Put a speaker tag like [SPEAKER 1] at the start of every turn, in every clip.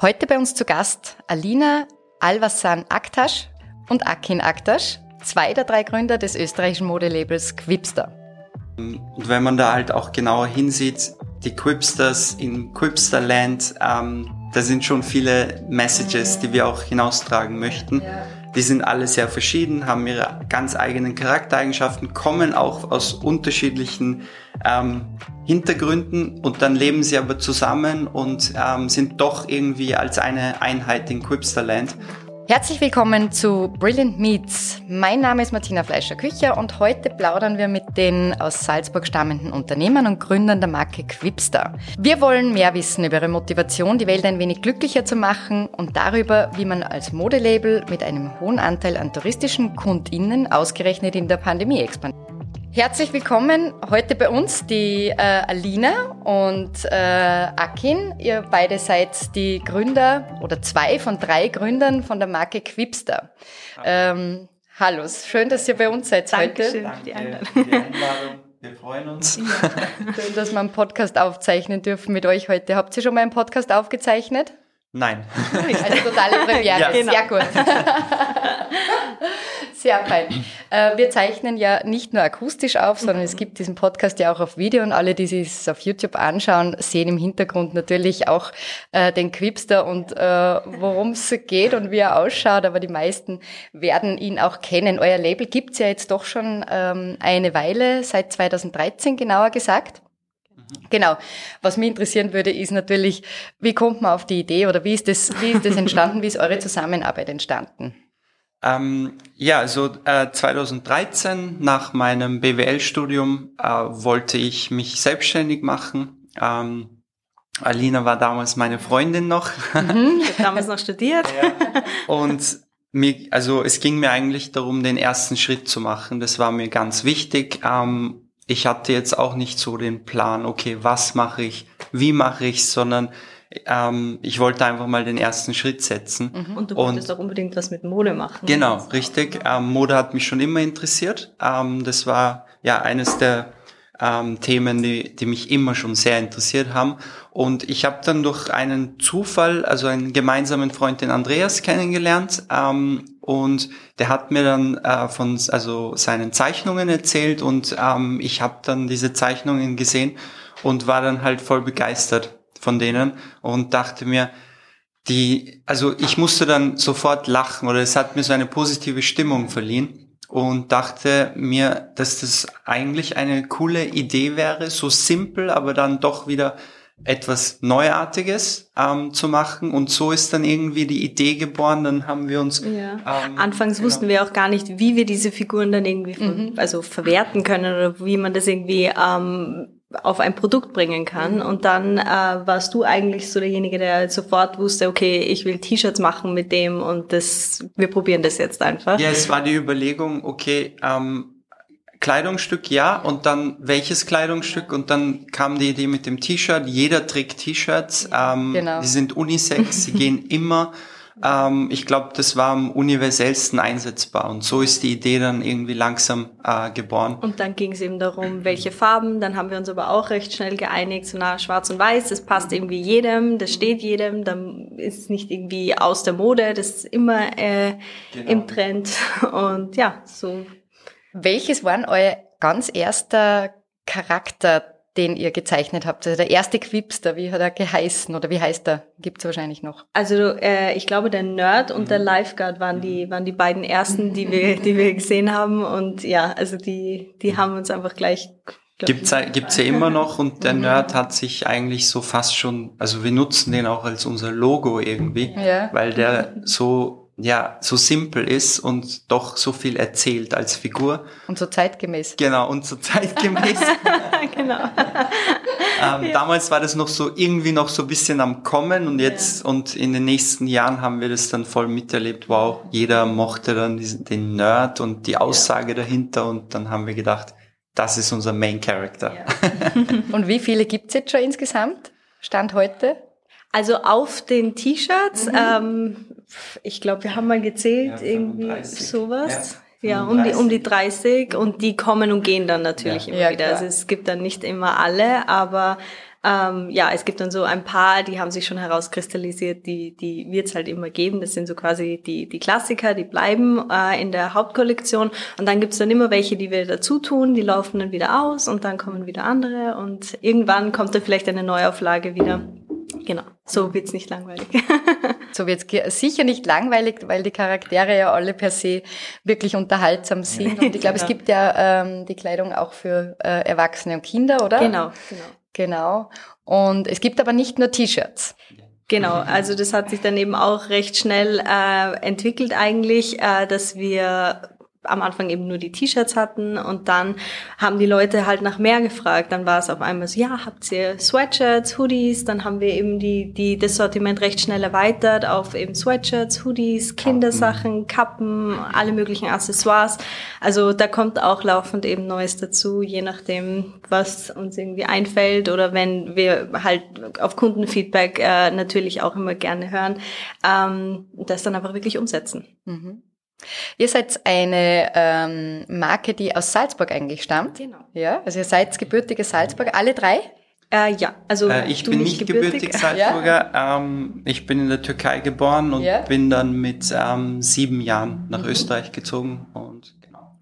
[SPEAKER 1] Heute bei uns zu Gast Alina Alvasan Aktasch und Akin Aktasch, zwei der drei Gründer des österreichischen Modelabels Quipster.
[SPEAKER 2] Und wenn man da halt auch genauer hinsieht, die Quipsters in Quipsterland, ähm, da sind schon viele Messages, die wir auch hinaustragen möchten. Die sind alle sehr verschieden, haben ihre ganz eigenen Charaktereigenschaften, kommen auch aus unterschiedlichen ähm, Hintergründen und dann leben sie aber zusammen und ähm, sind doch irgendwie als eine Einheit in Quipsterland.
[SPEAKER 1] Herzlich willkommen zu Brilliant Meets. Mein Name ist Martina Fleischer-Kücher und heute plaudern wir mit den aus Salzburg stammenden Unternehmern und Gründern der Marke Quipster. Wir wollen mehr wissen über ihre Motivation, die Welt ein wenig glücklicher zu machen und darüber, wie man als Modelabel mit einem hohen Anteil an touristischen KundInnen ausgerechnet in der Pandemie expandiert. Herzlich willkommen heute bei uns die äh, Alina und äh, Akin. Ihr beide seid die Gründer oder zwei von drei Gründern von der Marke Quipster. Ähm, hallo, schön, dass ihr bei uns seid
[SPEAKER 3] Dankeschön
[SPEAKER 1] heute.
[SPEAKER 3] Einladung.
[SPEAKER 2] für die Einladung. Wir freuen uns.
[SPEAKER 1] Schön, dass wir einen Podcast aufzeichnen dürfen mit euch heute. Habt ihr schon mal einen Podcast aufgezeichnet?
[SPEAKER 2] Nein.
[SPEAKER 1] Also totale Premiere.
[SPEAKER 2] Ja.
[SPEAKER 1] Sehr gut. Sehr fein. Äh, wir zeichnen ja nicht nur akustisch auf, sondern es gibt diesen Podcast ja auch auf Video und alle, die sich auf YouTube anschauen, sehen im Hintergrund natürlich auch äh, den Quipster und äh, worum es geht und wie er ausschaut, aber die meisten werden ihn auch kennen. Euer Label gibt's ja jetzt doch schon ähm, eine Weile, seit 2013 genauer gesagt. Genau. Was mich interessieren würde, ist natürlich, wie kommt man auf die Idee oder wie ist das, wie ist das entstanden, wie ist eure Zusammenarbeit entstanden?
[SPEAKER 2] Ähm, ja, also äh, 2013 nach meinem BWL-Studium äh, wollte ich mich selbstständig machen. Ähm, Alina war damals meine Freundin noch
[SPEAKER 3] Ich habe damals noch studiert.
[SPEAKER 2] und mir, also es ging mir eigentlich darum, den ersten Schritt zu machen. Das war mir ganz wichtig. Ähm, ich hatte jetzt auch nicht so den Plan, okay, was mache ich, wie mache ich sondern ähm, ich wollte einfach mal den ersten Schritt setzen.
[SPEAKER 3] Und du
[SPEAKER 2] Und-
[SPEAKER 3] wolltest auch unbedingt was mit Mode machen.
[SPEAKER 2] Genau, richtig. Ähm, Mode hat mich schon immer interessiert. Ähm, das war ja eines der ähm, Themen, die, die mich immer schon sehr interessiert haben. Und ich habe dann durch einen Zufall, also einen gemeinsamen Freund, den Andreas, kennengelernt. Ähm, und der hat mir dann äh, von also seinen Zeichnungen erzählt und ähm, ich habe dann diese Zeichnungen gesehen und war dann halt voll begeistert von denen und dachte mir, die, also ich musste dann sofort lachen oder es hat mir so eine positive Stimmung verliehen und dachte mir, dass das eigentlich eine coole Idee wäre, so simpel, aber dann doch wieder etwas Neuartiges ähm, zu machen und so ist dann irgendwie die Idee geboren, dann haben wir uns
[SPEAKER 3] Ja.
[SPEAKER 2] ähm,
[SPEAKER 3] Anfangs
[SPEAKER 2] genau.
[SPEAKER 3] wussten wir auch gar nicht, wie wir diese Figuren dann irgendwie von, also verwerten können oder wie man das irgendwie ähm, auf ein Produkt bringen kann. Und dann äh, warst du eigentlich so derjenige, der sofort wusste, okay, ich will T-Shirts machen mit dem und das, wir probieren das jetzt einfach.
[SPEAKER 2] Ja, es war die Überlegung, okay, ähm, Kleidungsstück ja und dann welches Kleidungsstück und dann kam die Idee mit dem T-Shirt. Jeder trägt T-Shirts, ähm,
[SPEAKER 1] Genau.
[SPEAKER 2] die sind unisex, sie gehen immer. Ähm, ich glaube, das war am universellsten einsetzbar und so ist die Idee dann irgendwie langsam äh, geboren.
[SPEAKER 3] Und dann ging es eben darum, welche Farben. Dann haben wir uns aber auch recht schnell geeinigt, so na, schwarz und weiß, das passt irgendwie jedem, das steht jedem, dann ist es nicht irgendwie aus der Mode, das ist immer äh,
[SPEAKER 2] Genau.
[SPEAKER 3] im Trend. Und ja, so
[SPEAKER 1] Welches war denn euer ganz erster Charakter, den ihr gezeichnet habt? Also der erste Quipster, wie hat er geheißen oder wie heißt er? Gibt's wahrscheinlich noch.
[SPEAKER 3] Also äh, ich glaube, der Nerd und der Lifeguard waren die waren die beiden ersten, die wir die wir gesehen haben und ja, also die die haben uns einfach gleich
[SPEAKER 2] Gibt's, gibt's ja immer noch und der Nerd hat sich eigentlich so fast schon, also wir nutzen den auch als unser Logo irgendwie,
[SPEAKER 1] Ja.
[SPEAKER 2] weil der so, ja, so simpel ist und doch so viel erzählt als Figur.
[SPEAKER 1] Und so zeitgemäß.
[SPEAKER 2] Genau, und so zeitgemäß.
[SPEAKER 3] genau.
[SPEAKER 2] ähm, Damals war das noch so irgendwie noch so ein bisschen am Kommen und jetzt und in den nächsten Jahren haben wir das dann voll miterlebt. Wow, jeder mochte dann diesen, den Nerd und die Aussage dahinter und dann haben wir gedacht, das ist unser Main Character.
[SPEAKER 1] Und wie viele gibt's jetzt schon insgesamt? Stand heute?
[SPEAKER 3] Also auf den T-Shirts, ähm, ich glaube, wir haben mal gezählt,
[SPEAKER 2] Ja,
[SPEAKER 3] irgendwie
[SPEAKER 2] 35.
[SPEAKER 3] sowas.
[SPEAKER 2] Ja,
[SPEAKER 3] Ja, um die, um die
[SPEAKER 2] 35.
[SPEAKER 3] 30 und die kommen und gehen dann natürlich
[SPEAKER 2] Ja.
[SPEAKER 3] immer
[SPEAKER 1] Ja,
[SPEAKER 3] wieder.
[SPEAKER 1] klar.
[SPEAKER 3] Also es gibt dann nicht immer alle, aber ähm, ja, es gibt dann so ein paar, die haben sich schon herauskristallisiert, die, die wird es halt immer geben. Das sind so quasi die, die Klassiker, die bleiben äh, in der Hauptkollektion. Und dann gibt's dann immer welche, die wir dazu tun, die laufen dann wieder aus und dann kommen wieder andere und irgendwann kommt dann vielleicht eine Neuauflage wieder. Genau, so wird's nicht langweilig.
[SPEAKER 1] so wird's sicher nicht langweilig, weil die Charaktere ja alle per se wirklich unterhaltsam sind. Und ich glaube, genau. es gibt ja ähm, die Kleidung auch für äh, Erwachsene und Kinder, oder?
[SPEAKER 3] Genau, genau.
[SPEAKER 1] Genau. Und es gibt aber nicht nur T-Shirts.
[SPEAKER 3] Genau, also das hat sich dann eben auch recht schnell äh, entwickelt eigentlich, äh, dass wir am Anfang eben nur die T-Shirts hatten und dann haben die Leute halt nach mehr gefragt. Dann war es auf einmal so, ja, habt ihr Sweatshirts, Hoodies? Dann haben wir eben die, die, das Sortiment recht schnell erweitert auf eben Sweatshirts, Hoodies, Kindersachen, Kappen, alle möglichen Accessoires. Also da kommt auch laufend eben Neues dazu, je nachdem, was uns irgendwie einfällt oder wenn wir halt auf Kundenfeedback äh, natürlich auch immer gerne hören, ähm, das dann einfach wirklich umsetzen. Mhm.
[SPEAKER 1] Ihr seid eine ähm, Marke, die aus Salzburg eigentlich stammt. Genau. Ja, also ihr seid gebürtige Salzburger, alle drei?
[SPEAKER 3] Äh, ja, also
[SPEAKER 2] äh, ich bin nicht gebürtig, gebürtig Salzburger. Ja? Ähm, ich bin in der Türkei geboren und ja? bin dann mit ähm, sieben Jahren nach mhm. Österreich gezogen und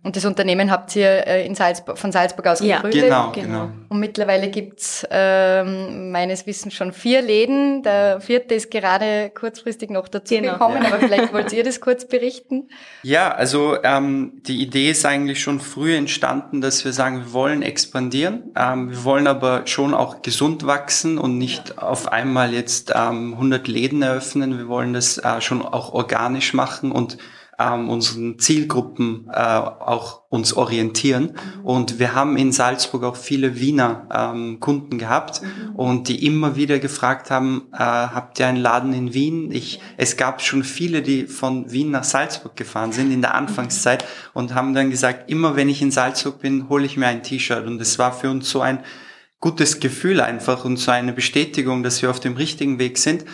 [SPEAKER 1] und das Unternehmen habt ihr äh, in Salzburg, von Salzburg aus
[SPEAKER 2] ja. gegründet. Genau, genau, genau.
[SPEAKER 1] Und mittlerweile gibt's ähm, meines Wissens schon vier Läden. Der vierte ist gerade kurzfristig noch dazugekommen, genau, ja. aber vielleicht wollt ihr das kurz berichten.
[SPEAKER 2] Ja, also ähm, die Idee ist eigentlich schon früh entstanden, dass wir sagen, wir wollen expandieren. Ähm, wir wollen aber schon auch gesund wachsen und nicht ja. auf einmal jetzt ähm, 100 Läden eröffnen. Wir wollen das äh, schon auch organisch machen und ähm, unseren Zielgruppen äh, auch uns orientieren. Und wir haben in Salzburg auch viele Wiener ähm, Kunden gehabt und die immer wieder gefragt haben, äh, habt ihr einen Laden in Wien? Ich, es gab schon viele, die von Wien nach Salzburg gefahren sind in der Anfangszeit und haben dann gesagt, immer wenn ich in Salzburg bin, hole ich mir ein T-Shirt. Und es war für uns so ein gutes Gefühl einfach und so eine Bestätigung, dass wir auf dem richtigen Weg sind.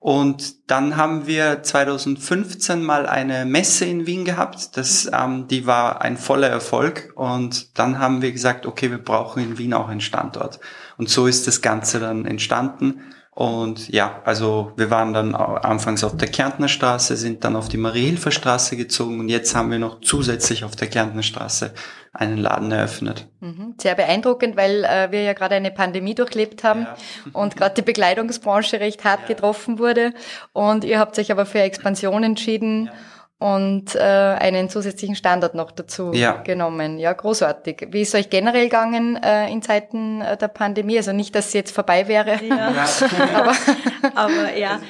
[SPEAKER 2] Und dann haben wir 2015 mal eine Messe in Wien gehabt. Das, ähm, die war ein voller Erfolg. Und dann haben wir gesagt, okay, wir brauchen in Wien auch einen Standort. Und so ist das Ganze dann entstanden. Und ja, also wir waren dann anfangs auf der Kärntner Straße, sind dann auf die Marie-Hilfer Straße gezogen und jetzt haben wir noch zusätzlich auf der Kärntner Straße einen Laden eröffnet.
[SPEAKER 1] Mhm. Sehr beeindruckend, weil äh, wir ja gerade eine Pandemie durchlebt haben ja. und gerade die Bekleidungsbranche recht hart ja. getroffen wurde. Und ihr habt euch aber für Expansion entschieden. Ja und äh, einen zusätzlichen Standort noch dazu ja. genommen. Ja, großartig. Wie ist euch generell gegangen äh, in Zeiten äh, der Pandemie? Also nicht, dass sie jetzt vorbei wäre. Ja.
[SPEAKER 3] aber, aber ja,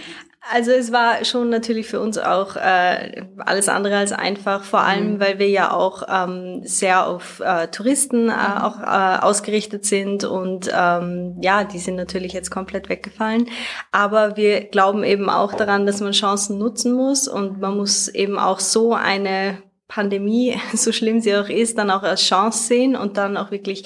[SPEAKER 3] also es war schon natürlich für uns auch äh, alles andere als einfach, vor allem mhm. weil wir ja auch ähm, sehr auf äh, Touristen äh, mhm. auch äh, ausgerichtet sind und ähm, ja, die sind natürlich jetzt komplett weggefallen. Aber wir glauben eben auch daran, dass man Chancen nutzen muss und man muss eben auch so eine Pandemie, so schlimm sie auch ist, dann auch als Chance sehen und dann auch wirklich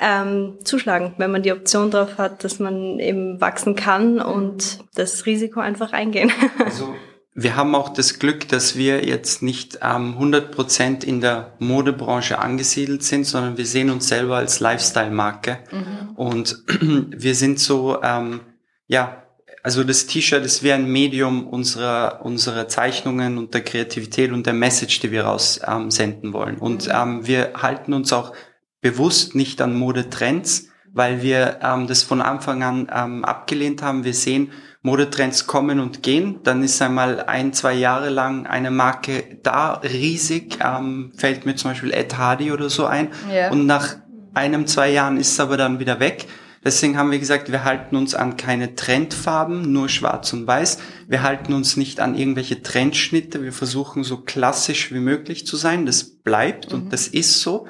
[SPEAKER 3] ähm, zuschlagen, wenn man die Option drauf hat, dass man eben wachsen kann und das Risiko einfach eingehen.
[SPEAKER 2] Also wir haben auch das Glück, dass wir jetzt nicht ähm, 100% in der Modebranche angesiedelt sind, sondern wir sehen uns selber als Lifestyle-Marke mhm. und wir sind so, ähm, ja, also das T-Shirt ist wie ein Medium unserer, unserer Zeichnungen und der Kreativität und der Message, die wir raussenden ähm, wollen. Und mhm. ähm, wir halten uns auch bewusst nicht an Modetrends, weil wir ähm, das von Anfang an ähm, abgelehnt haben. Wir sehen, Modetrends kommen und gehen. Dann ist einmal ein, zwei Jahre lang eine Marke da, riesig. Ähm, fällt mir zum Beispiel Ed Hardy oder so ein. Ja. Und nach einem, zwei Jahren ist es aber dann wieder weg. Deswegen haben wir gesagt, wir halten uns an keine Trendfarben, nur schwarz und weiß. Wir halten uns nicht an irgendwelche Trendschnitte. Wir versuchen so klassisch wie möglich zu sein. Das bleibt mhm. und das ist so.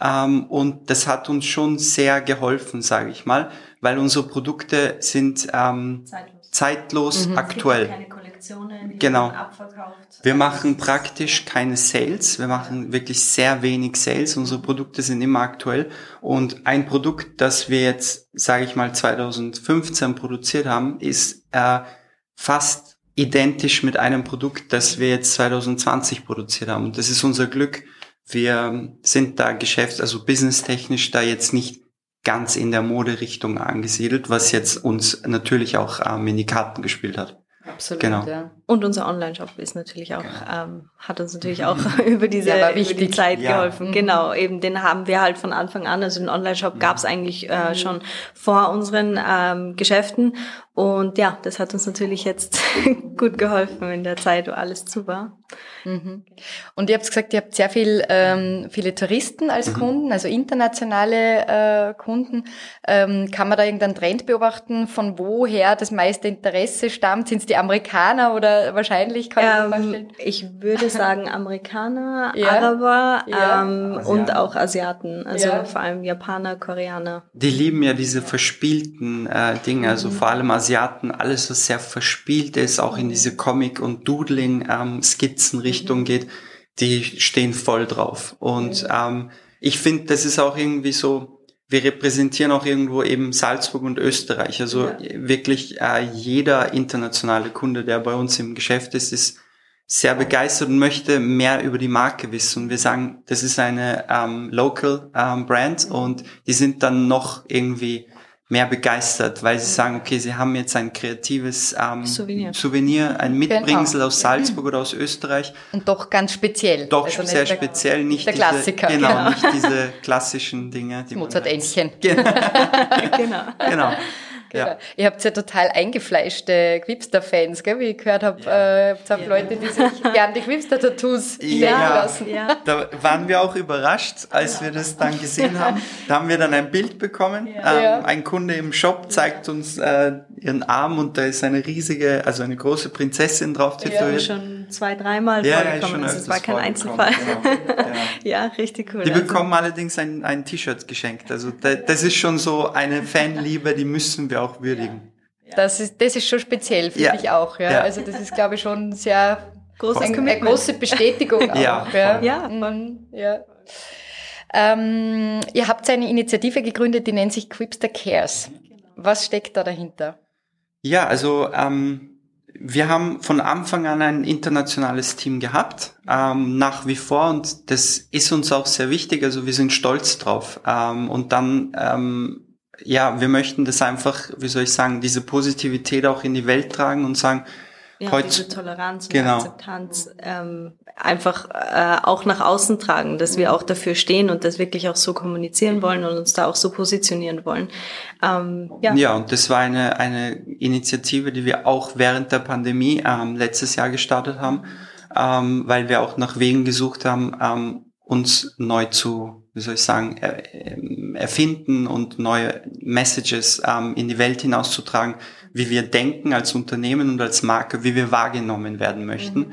[SPEAKER 2] Ähm, und das hat uns schon sehr geholfen, sage ich mal, weil unsere Produkte sind ähm, zeitlos, zeitlos mhm. aktuell. Kollektionen, genau. Wir machen praktisch keine Sales. Wir machen wirklich sehr wenig Sales. Unsere Produkte sind immer aktuell. Und ein Produkt, das wir jetzt, sage ich mal, 2015 produziert haben, ist äh, fast identisch mit einem Produkt, das wir jetzt 2020 produziert haben. Und das ist unser Glück. Wir sind da geschäfts-, also businesstechnisch da jetzt nicht ganz in der Moderichtung angesiedelt, was jetzt uns natürlich auch ähm, in die Karten gespielt hat.
[SPEAKER 1] Absolut,
[SPEAKER 2] Genau.
[SPEAKER 1] ja.
[SPEAKER 3] Und unser Online-Shop ist natürlich auch,
[SPEAKER 2] Genau.
[SPEAKER 3] ähm, hat uns natürlich auch über diese
[SPEAKER 1] Ja,
[SPEAKER 3] über die. Zeit
[SPEAKER 2] Ja.
[SPEAKER 3] geholfen.
[SPEAKER 1] Mhm.
[SPEAKER 3] Genau, eben den haben wir halt von Anfang an. Also den Online-Shop gab es eigentlich äh, schon vor unseren ähm, Geschäften. Und ja, das hat uns natürlich jetzt gut geholfen in der Zeit, wo alles zu war.
[SPEAKER 1] Mhm. Und ihr habt gesagt, ihr habt sehr viel, ähm, viele Touristen als Kunden, also internationale äh, Kunden. Ähm, kann man da irgendeinen Trend beobachten, von woher das meiste Interesse stammt? Sind es die Amerikaner oder wahrscheinlich kann ich mir
[SPEAKER 3] Ähm,
[SPEAKER 1] vorstellen?
[SPEAKER 3] ich würde sagen Amerikaner,
[SPEAKER 1] Ja.
[SPEAKER 3] Araber
[SPEAKER 1] Ja.
[SPEAKER 3] ähm, und auch Asiaten. Also
[SPEAKER 1] Ja.
[SPEAKER 3] vor allem Japaner, Koreaner.
[SPEAKER 2] Die lieben ja diese verspielten äh, Dinge, also vor allem Asiaten, alles was sehr verspielt ist, auch in diese Comic- und Doodling-Skizzen-Richtung geht, die stehen voll drauf. Und ähm, ich finde, das ist auch irgendwie so, wir repräsentieren auch irgendwo eben Salzburg und Österreich. Also wirklich äh, jeder internationale Kunde, der bei uns im Geschäft ist, ist sehr begeistert und möchte mehr über die Marke wissen. Und wir sagen, das ist eine ähm, Local ähm, Brand und die sind dann noch irgendwie mehr begeistert, weil sie sagen, okay, sie haben jetzt ein kreatives ähm,
[SPEAKER 3] Souvenir.
[SPEAKER 2] Souvenir, ein Mitbringsel
[SPEAKER 1] Genau.
[SPEAKER 2] aus Salzburg oder aus Österreich.
[SPEAKER 1] Und doch ganz speziell.
[SPEAKER 2] Doch
[SPEAKER 1] Also nicht
[SPEAKER 2] sehr
[SPEAKER 1] der-
[SPEAKER 2] speziell, nicht
[SPEAKER 1] der
[SPEAKER 2] diese,
[SPEAKER 1] Klassiker,
[SPEAKER 2] genau,
[SPEAKER 1] genau.
[SPEAKER 2] nicht diese klassischen Dinge. Die
[SPEAKER 1] Mozart-Entchen.
[SPEAKER 2] Genau,
[SPEAKER 3] genau.
[SPEAKER 2] genau.
[SPEAKER 1] Ja.
[SPEAKER 2] Ja.
[SPEAKER 1] Ihr habt ja total eingefleischte Quipster-Fans, gell? Wie ich gehört habe, äh, ihr habt Leute, die sich gern die Quipster-Tattoos
[SPEAKER 2] Ja.
[SPEAKER 1] lassen.
[SPEAKER 3] Ja.
[SPEAKER 2] Da waren wir auch überrascht, als wir das dann gesehen haben. Da haben wir dann ein Bild bekommen. Ähm,
[SPEAKER 1] Ja.
[SPEAKER 2] Ein Kunde im Shop zeigt uns äh, ihren Arm und da ist eine riesige, also eine große Prinzessin drauf tätowiert.
[SPEAKER 3] Schon zwei, dreimal
[SPEAKER 2] Ja, ja,
[SPEAKER 3] vorgekommen.
[SPEAKER 2] schon
[SPEAKER 3] also es war kein Einzelfall.
[SPEAKER 2] genau. Ja.
[SPEAKER 3] ja, richtig cool.
[SPEAKER 2] Die
[SPEAKER 3] Also-
[SPEAKER 2] bekommen allerdings ein, ein T-Shirt geschenkt. Also da, das ist schon so eine Fanliebe, die müssen wir auch würdigen.
[SPEAKER 1] Das ist, das ist schon speziell, finde
[SPEAKER 2] Ja.
[SPEAKER 1] ich auch. Ja.
[SPEAKER 2] Ja.
[SPEAKER 1] Also das ist, glaube ich, schon sehr
[SPEAKER 3] Großes
[SPEAKER 1] eine, eine große Bestätigung auch.
[SPEAKER 2] Ja,
[SPEAKER 1] ja.
[SPEAKER 3] Ja,
[SPEAKER 1] Mhm, ja. Ähm, ihr habt eine Initiative gegründet, die nennt sich Quipster Cares. Was steckt da dahinter?
[SPEAKER 2] Ja, also ähm, wir haben von Anfang an ein internationales Team gehabt, ähm, nach wie vor und das ist uns auch sehr wichtig. Also wir sind stolz drauf. Ähm, und dann, ähm, ja, wir möchten das einfach, wie soll ich sagen, diese Positivität auch in die Welt tragen und sagen,
[SPEAKER 3] ja,
[SPEAKER 2] Heutz-
[SPEAKER 3] diese Toleranz und
[SPEAKER 2] Genau.
[SPEAKER 3] Akzeptanz ähm, einfach äh, auch nach außen tragen, dass wir auch dafür stehen und das wirklich auch so kommunizieren wollen und uns da auch so positionieren wollen. Ähm, ja.
[SPEAKER 2] Ja, und das war eine, eine Initiative, die wir auch während der Pandemie ähm, letztes Jahr gestartet haben, ähm, weil wir auch nach Wegen gesucht haben, ähm, uns neu zu, wie soll ich sagen, ähm, erfinden und neue Messages ähm, in die Welt hinauszutragen, wie wir denken als Unternehmen und als Marke, wie wir wahrgenommen werden möchten.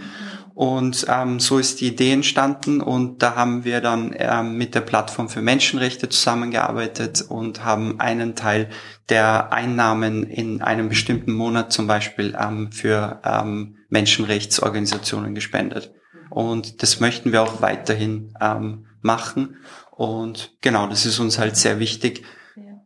[SPEAKER 2] Und ähm, so ist die Idee entstanden und da haben wir dann ähm, mit der Plattform für Menschenrechte zusammengearbeitet und haben einen Teil der Einnahmen in einem bestimmten Monat zum Beispiel ähm, für ähm, Menschenrechtsorganisationen gespendet. Und das möchten wir auch weiterhin ähm, machen. Und genau, das ist uns halt sehr wichtig.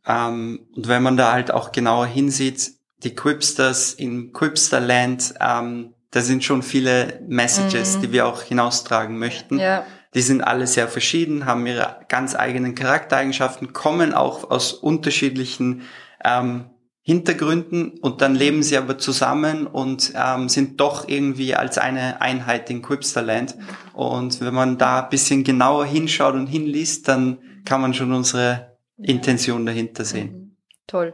[SPEAKER 2] Ähm, und wenn man da halt auch genauer hinsieht, die Quipsters in Quipsterland, ähm, da sind schon viele Messages, die wir auch hinaustragen möchten.
[SPEAKER 1] Ja.
[SPEAKER 2] Die sind alle sehr verschieden, haben ihre ganz eigenen Charaktereigenschaften, kommen auch aus unterschiedlichen ähm, Hintergründen und dann leben sie aber zusammen und ähm, sind doch irgendwie als eine Einheit in Quipsterland. Und wenn man da ein bisschen genauer hinschaut und hinliest, dann kann man schon unsere Intention dahinter sehen.
[SPEAKER 1] Mhm. Toll.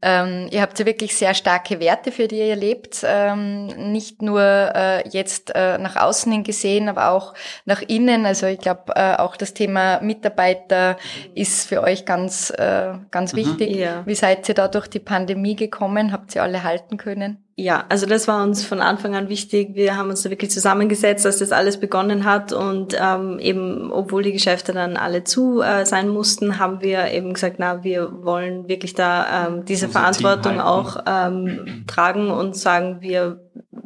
[SPEAKER 1] Ähm, ihr habt ja wirklich sehr starke Werte, für die ihr lebt. Ähm, nicht nur äh, jetzt äh, nach außen hin gesehen, aber auch nach innen. Also ich glaube, äh, auch das Thema Mitarbeiter ist für euch ganz, äh, ganz wichtig.
[SPEAKER 3] Ja.
[SPEAKER 1] Wie seid ihr da durch die Pandemie gekommen? Habt ihr alle halten können?
[SPEAKER 3] Ja, also das war uns von Anfang an wichtig. Wir haben uns da wirklich zusammengesetzt, dass das alles begonnen hat und ähm, eben, obwohl die Geschäfte dann alle zu äh, sein mussten, haben wir eben gesagt, na, wir wollen wirklich da ähm, diese
[SPEAKER 2] Unser
[SPEAKER 3] Verantwortung auch ähm, tragen und sagen, wir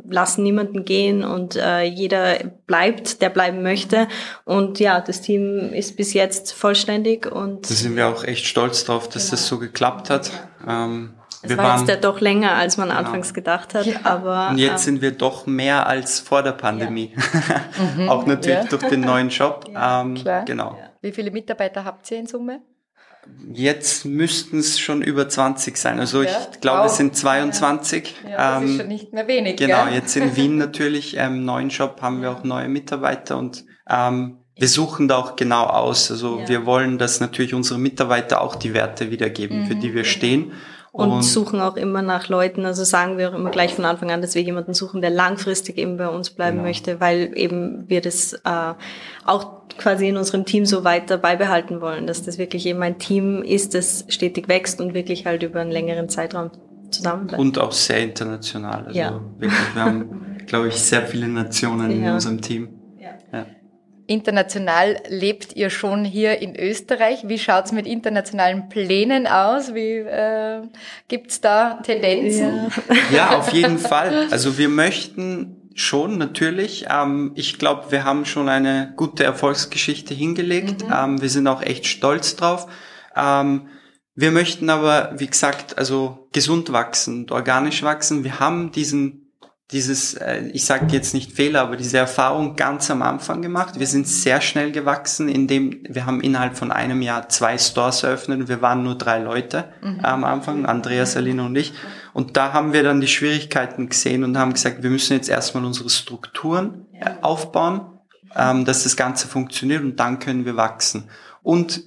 [SPEAKER 3] lassen niemanden gehen und äh, jeder bleibt, der bleiben möchte. Und ja, das Team ist bis jetzt vollständig und
[SPEAKER 2] Da sind wir auch echt stolz drauf, dass das so geklappt hat. Ähm,
[SPEAKER 3] es
[SPEAKER 2] wir
[SPEAKER 3] war jetzt
[SPEAKER 2] waren,
[SPEAKER 3] ja doch länger, als man
[SPEAKER 2] Genau.
[SPEAKER 3] anfangs gedacht hat.
[SPEAKER 1] Ja.
[SPEAKER 3] Aber
[SPEAKER 2] und jetzt
[SPEAKER 3] ähm,
[SPEAKER 2] sind wir doch mehr als vor der Pandemie. auch natürlich
[SPEAKER 1] ja.
[SPEAKER 2] durch den neuen Job. ähm,
[SPEAKER 1] Klar.
[SPEAKER 2] Genau.
[SPEAKER 1] Wie viele Mitarbeiter habt ihr in Summe?
[SPEAKER 2] Jetzt müssten es schon über 20 sein. Also ja, ich glaube, wow. es sind 22.
[SPEAKER 1] Ja, das ähm, ist schon nicht mehr wenig.
[SPEAKER 2] Genau, gell? jetzt in Wien natürlich, im ähm, neuen Shop haben wir auch neue Mitarbeiter und ähm, wir suchen da auch genau aus. Also ja. wir wollen, dass natürlich unsere Mitarbeiter auch die Werte wiedergeben, mhm, für die wir genau. stehen.
[SPEAKER 3] Und, und, suchen auch immer nach Leuten, also sagen wir auch immer gleich von Anfang an, dass wir jemanden suchen, der langfristig eben bei uns bleiben genau. möchte, weil eben wir das äh, auch quasi in unserem Team so weiter beibehalten wollen, dass das wirklich eben ein Team ist, das stetig wächst und wirklich halt über einen längeren Zeitraum zusammenbleibt.
[SPEAKER 2] Und auch sehr international. Also ja. wirklich, wir haben, glaube ich, sehr viele Nationen ja. in unserem Team. Ja.
[SPEAKER 1] ja. International lebt ihr schon hier in Österreich. Wie schaut's mit internationalen Plänen aus? Wie äh, gibt's da Tendenzen?
[SPEAKER 2] Ja. ja, auf jeden Fall. Also wir möchten schon natürlich. Ähm, ich glaube, wir haben schon eine gute Erfolgsgeschichte hingelegt. Mhm. Ähm, wir sind auch echt stolz drauf. Ähm, wir möchten aber, wie gesagt, also gesund wachsen, organisch wachsen. Wir haben diesen dieses, äh, ich sage jetzt nicht Fehler, aber diese Erfahrung ganz am Anfang gemacht. Wir sind sehr schnell gewachsen, indem wir haben innerhalb von einem Jahr zwei Stores eröffnet. Wir waren nur drei Leute mhm. am Anfang, Andreas, Alina und ich. Und da haben wir dann die Schwierigkeiten gesehen und haben gesagt, wir müssen jetzt erstmal unsere Strukturen äh, aufbauen, ähm, dass das Ganze funktioniert und dann können wir wachsen. Und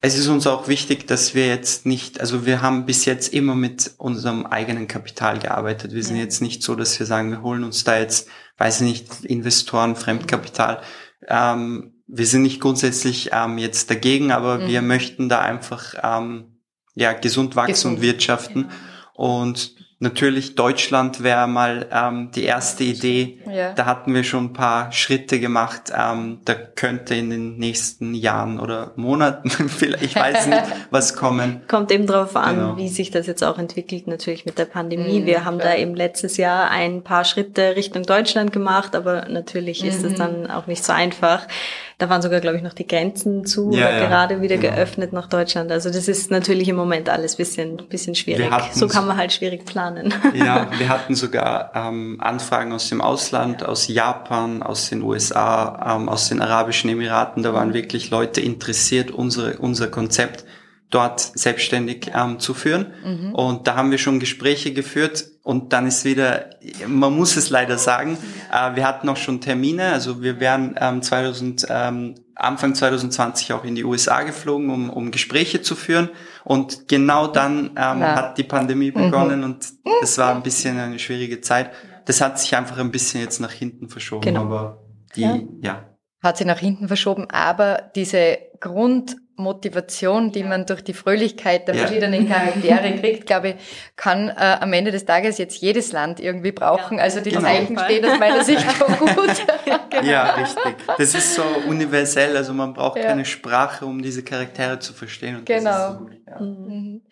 [SPEAKER 2] es ist uns auch wichtig, dass wir jetzt nicht, also wir haben bis jetzt immer mit unserem eigenen Kapital gearbeitet. Wir sind ja. jetzt nicht so, dass wir sagen, wir holen uns da jetzt, weiß ich nicht, Investoren, Fremdkapital. Ähm, wir sind nicht grundsätzlich ähm, jetzt dagegen, aber mhm. wir möchten da einfach ähm, ja gesund wachsen gesund. und wirtschaften. Ja. Und Natürlich Deutschland wäre mal ähm, die erste Idee. Ja. Da hatten wir schon ein paar Schritte gemacht. Ähm, da könnte in den nächsten Jahren oder Monaten vielleicht, ich weiß nicht, was kommen.
[SPEAKER 3] Kommt eben darauf an, genau. wie sich das jetzt auch entwickelt, natürlich mit der Pandemie. Mhm, wir haben klar. da eben letztes Jahr ein paar Schritte Richtung Deutschland gemacht, aber natürlich ist es mhm. dann auch nicht so einfach. Da waren sogar, glaube ich, noch die Grenzen zu ja, ja, gerade wieder genau. geöffnet nach Deutschland. Also das ist natürlich im Moment alles bisschen, bisschen schwierig. So kann man halt schwierig planen.
[SPEAKER 2] Ja, wir hatten sogar ähm, Anfragen aus dem Ausland, aus Japan, aus den USA, ähm, aus den Arabischen Emiraten. Da waren wirklich Leute interessiert, unsere, unser Konzept dort selbstständig ähm, zu führen. Mhm. Und da haben wir schon Gespräche geführt und dann ist wieder, man muss es leider sagen, äh, wir hatten auch schon Termine, also wir wären ähm, 2000, ähm, Anfang 2020 auch in die USA geflogen, um, um Gespräche zu führen und genau dann ähm, ja. hat die Pandemie begonnen mhm. und es war ein bisschen eine schwierige Zeit. Das hat sich einfach ein bisschen jetzt nach hinten verschoben, genau. aber die, ja. ja.
[SPEAKER 1] Hat sich nach hinten verschoben, aber diese Grund Motivation, die man durch die Fröhlichkeit der ja. verschiedenen Charaktere kriegt, glaube ich, kann äh, am Ende des Tages jetzt jedes Land irgendwie brauchen. Ja. Also die genau. Zeichen stehen aus meiner Sicht schon gut.
[SPEAKER 2] genau. Ja, richtig. Das ist so universell, also man braucht ja. keine Sprache, um diese Charaktere zu verstehen.
[SPEAKER 1] genau. So mhm.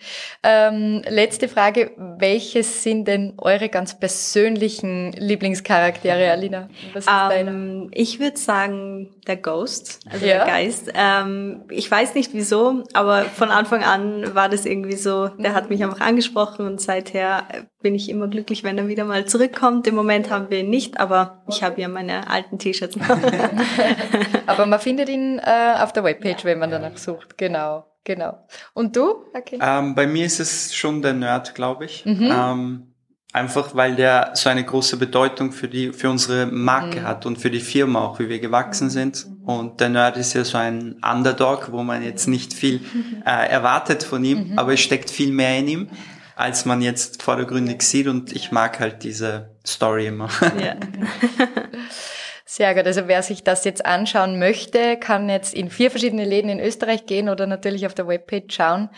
[SPEAKER 1] ähm, letzte Frage, welches sind denn eure ganz persönlichen Lieblingscharaktere, Alina?
[SPEAKER 3] Was ist ähm, ich würde sagen, der Ghost, also der Geist. Ähm, ich weiß nicht wieso, aber von Anfang an war das irgendwie so, der hat mich einfach angesprochen und seither bin ich immer glücklich, wenn er wieder mal zurückkommt. Im Moment haben wir ihn nicht, aber ich habe ja meine alten T-Shirts.
[SPEAKER 1] aber man findet ihn äh, auf der Webpage, wenn man danach sucht. Genau, genau. Und du?
[SPEAKER 2] Okay. Ähm, bei mir ist es schon der Nerd, glaube ich. Mhm. Ähm, Einfach weil der so eine große Bedeutung für die, für unsere Marke mhm. hat und für die Firma auch, wie wir gewachsen sind. Und der Nerd ist ja so ein Underdog, wo man jetzt nicht viel äh, erwartet von ihm, mhm. aber es steckt viel mehr in ihm, als man jetzt vordergründig sieht. Und ich mag halt diese Story immer. Ja.
[SPEAKER 1] Sehr gut. Also wer sich das jetzt anschauen möchte, kann jetzt in vier verschiedene Läden in Österreich gehen oder natürlich auf der Webpage schauen.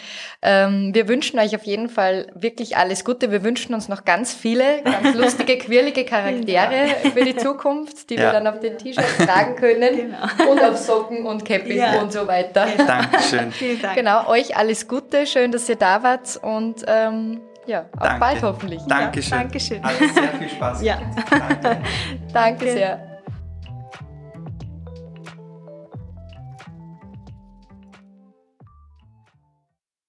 [SPEAKER 1] Ähm, wir wünschen euch auf jeden Fall wirklich alles Gute. Wir wünschen uns noch ganz viele, ganz lustige, quirlige Charaktere ja. für die Zukunft, die ja. wir dann auf den T-Shirts tragen können genau. und auf Socken und Cappies ja. und so weiter.
[SPEAKER 2] Dankeschön.
[SPEAKER 1] Vielen Dank. Genau, euch alles Gute. Schön, dass ihr da wart und ähm, ja, auch Danke. bald hoffentlich.
[SPEAKER 2] Dankeschön. Ja,
[SPEAKER 3] Dankeschön.
[SPEAKER 2] Hat sehr viel Spaß.
[SPEAKER 1] Ja. Danke. Danke sehr.